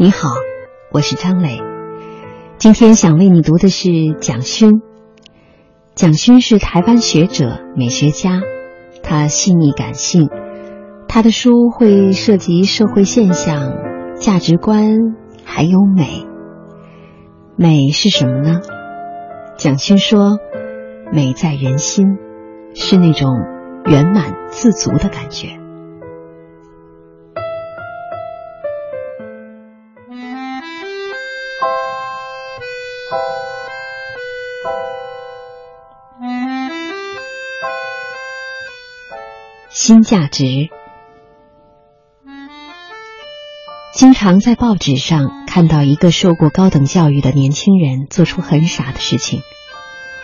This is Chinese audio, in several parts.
你好，我是张磊。今天想为你读的是蒋勋。蒋勋是台湾学者、美学家，他细腻感性，他的书会涉及社会现象、价值观，还有美。美是什么呢？蒋勋说，美在人心，是那种圆满自足的感觉。新价值。经常在报纸上看到一个受过高等教育的年轻人做出很傻的事情，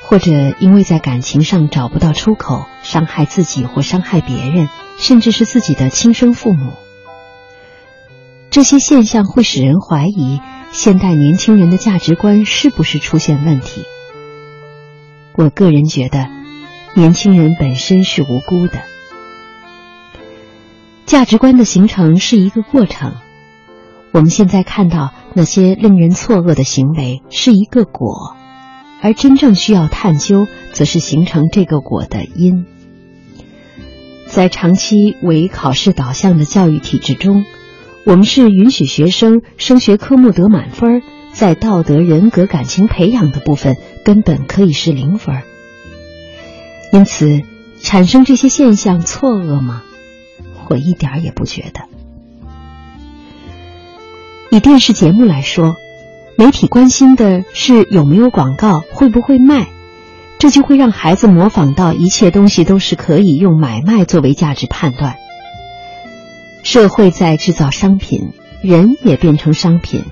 或者因为在感情上找不到出口，伤害自己或伤害别人，甚至是自己的亲生父母。这些现象会使人怀疑现代年轻人的价值观是不是出现问题。我个人觉得，年轻人本身是无辜的。价值观的形成是一个过程，我们现在看到那些令人错愕的行为是一个果，而真正需要探究，则是形成这个果的因。在长期为考试导向的教育体制中，我们是允许学生升学科目得满分，在道德、人格、感情培养的部分根本可以是零分。因此，产生这些现象错愕吗？我一点也不觉得。以电视节目来说，媒体关心的是有没有广告，会不会卖，这就会让孩子模仿到一切东西都是可以用买卖作为价值判断。社会在制造商品，人也变成商品，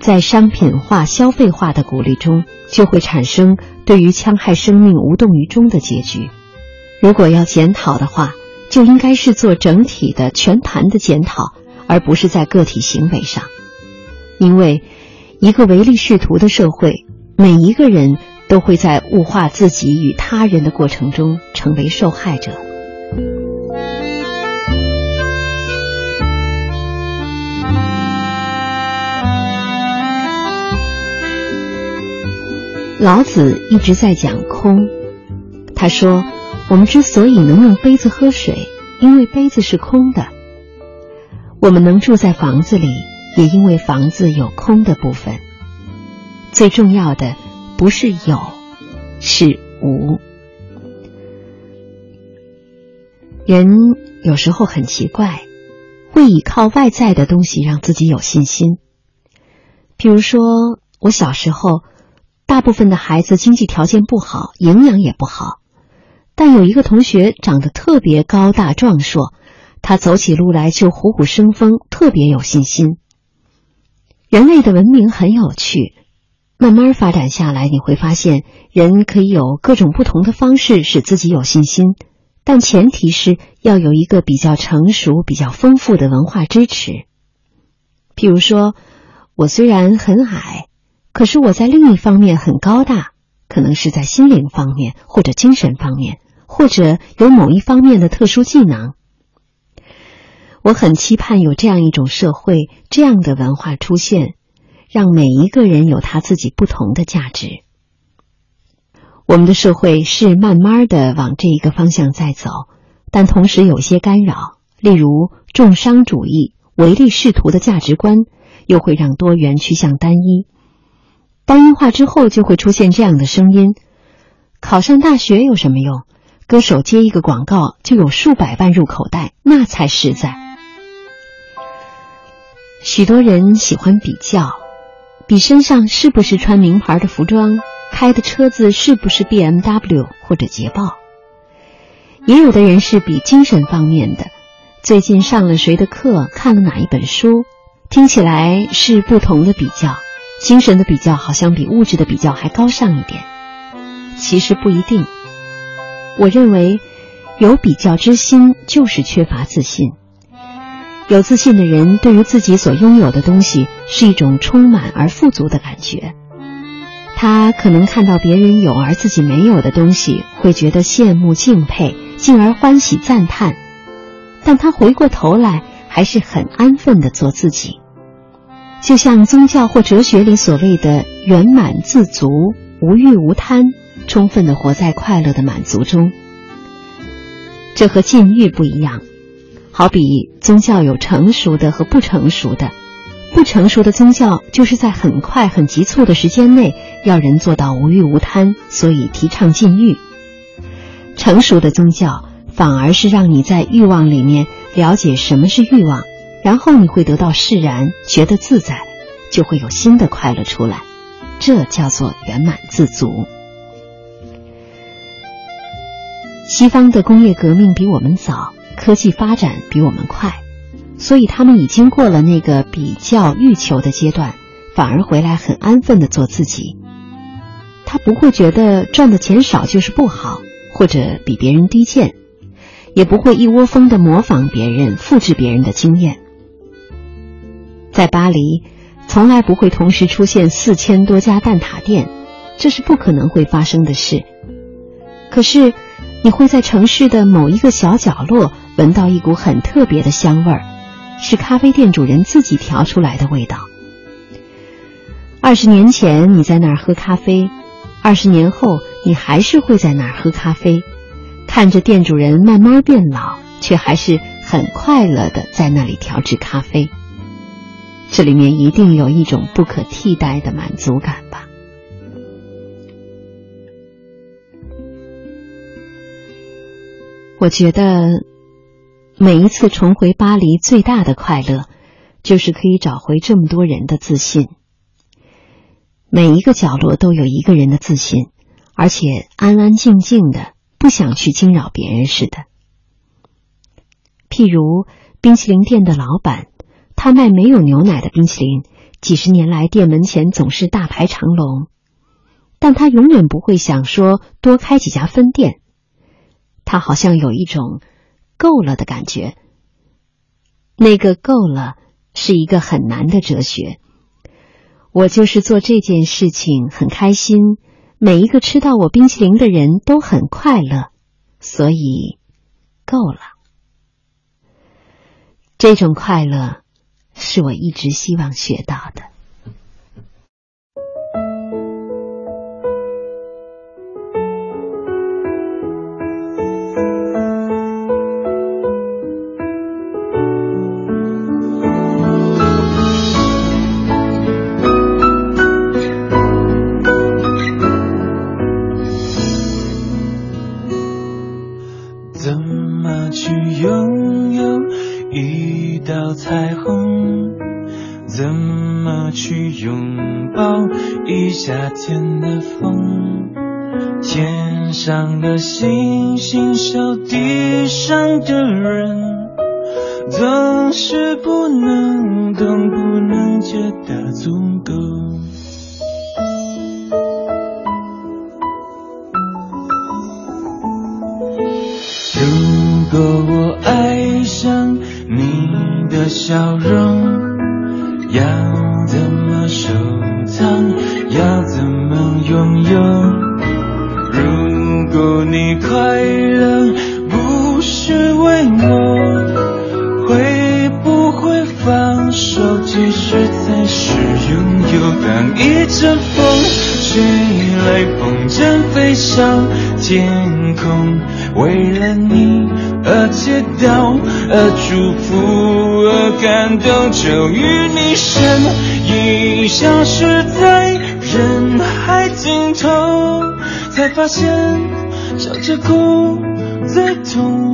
在商品化、消费化的鼓励中，就会产生对于戕害生命无动于衷的结局。如果要检讨的话，就应该是做整体的全盘的检讨，而不是在个体行为上。因为一个唯利是图的社会，每一个人都会在物化自己与他人的过程中成为受害者。老子一直在讲空，他说。我们之所以能用杯子喝水，因为杯子是空的；我们能住在房子里，也因为房子有空的部分。最重要的不是有，是无。人有时候很奇怪，会依靠外在的东西让自己有信心。比如说，我小时候，大部分的孩子经济条件不好，营养也不好。但有一个同学长得特别高大壮硕，他走起路来就虎虎生风，特别有信心。人类的文明很有趣，慢慢发展下来，你会发现人可以有各种不同的方式使自己有信心，但前提是要有一个比较成熟、比较丰富的文化支持。譬如说，我虽然很矮，可是我在另一方面很高大。可能是在心灵方面，或者精神方面，或者有某一方面的特殊技能。我很期盼有这样一种社会，这样的文化出现，让每一个人有他自己不同的价值。我们的社会是慢慢的往这一个方向在走，但同时有些干扰，例如重商主义、唯利是图的价值观，又会让多元趋向单一。单一化之后，就会出现这样的声音：考上大学有什么用？歌手接一个广告就有数百万入口袋，那才实在。许多人喜欢比较，比身上是不是穿名牌的服装，开的车子是不是 B M W 或者捷豹。也有的人是比精神方面的，最近上了谁的课，看了哪一本书，听起来是不同的比较。精神的比较好像比物质的比较还高尚一点，其实不一定。我认为，有比较之心就是缺乏自信。有自信的人对于自己所拥有的东西是一种充满而富足的感觉。他可能看到别人有而自己没有的东西，会觉得羡慕敬佩，进而欢喜赞叹。但他回过头来还是很安分的做自己。就像宗教或哲学里所谓的圆满自足、无欲无贪，充分的活在快乐的满足中。这和禁欲不一样，好比宗教有成熟的和不成熟的。不成熟的宗教就是在很快、很急促的时间内要人做到无欲无贪，所以提倡禁欲。成熟的宗教反而是让你在欲望里面了解什么是欲望，然后你会得到释然，觉得自在，就会有新的快乐出来。这叫做圆满自足。西方的工业革命比我们早，科技发展比我们快。所以他们已经过了那个比较欲求的阶段，反而回来很安分的做自己。他不会觉得赚的钱少就是不好，或者比别人低贱，也不会一窝蜂的模仿别人、复制别人的经验。在巴黎，从来不会同时出现四千多家蛋挞店，这是不可能会发生的事。可是，你会在城市的某一个小角落闻到一股很特别的香味儿。是咖啡店主人自己调出来的味道。二十年前你在那儿喝咖啡，二十年后你还是会在那儿喝咖啡，看着店主人慢慢变老，却还是很快乐的在那里调制咖啡。这里面一定有一种不可替代的满足感吧？我觉得。每一次重回巴黎，最大的快乐就是可以找回这么多人的自信。每一个角落都有一个人的自信，而且安安静静的，不想去惊扰别人似的。譬如冰淇淋店的老板，他卖没有牛奶的冰淇淋，几十年来店门前总是大排长龙，但他永远不会想说多开几家分店。他好像有一种。够了的感觉，那个够了是一个很难的哲学。我就是做这件事情很开心，每一个吃到我冰淇淋的人都很快乐，所以够了。这种快乐是我一直希望学到的。夏天的风，天上的星星笑地上的人，总是不能懂，不能觉得足够。如果我爱上你的笑容，要怎么收藏？要怎么拥有？如果你快乐不是为我，会不会放手？其实才是拥有。当一阵风吹来，风筝飞上天空，为了你而祈祷，而祝福，而感动，就与你身影消失在。人海尽头，才发现笑着哭最痛。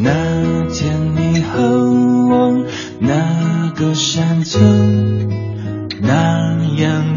那天你和我那个山丘，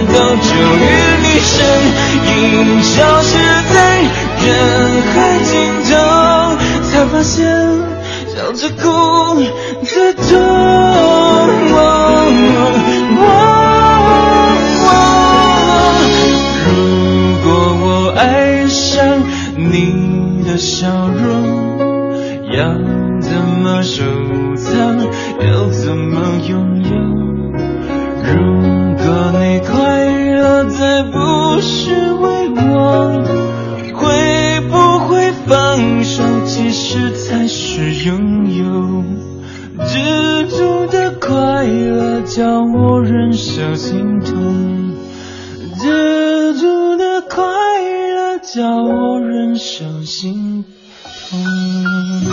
而感动。终于，你身影消失在人海尽头，才发现笑着哭自痛。如果我爱上你的笑容，要怎么收藏？要怎么拥有？如快乐，叫我忍受心痛。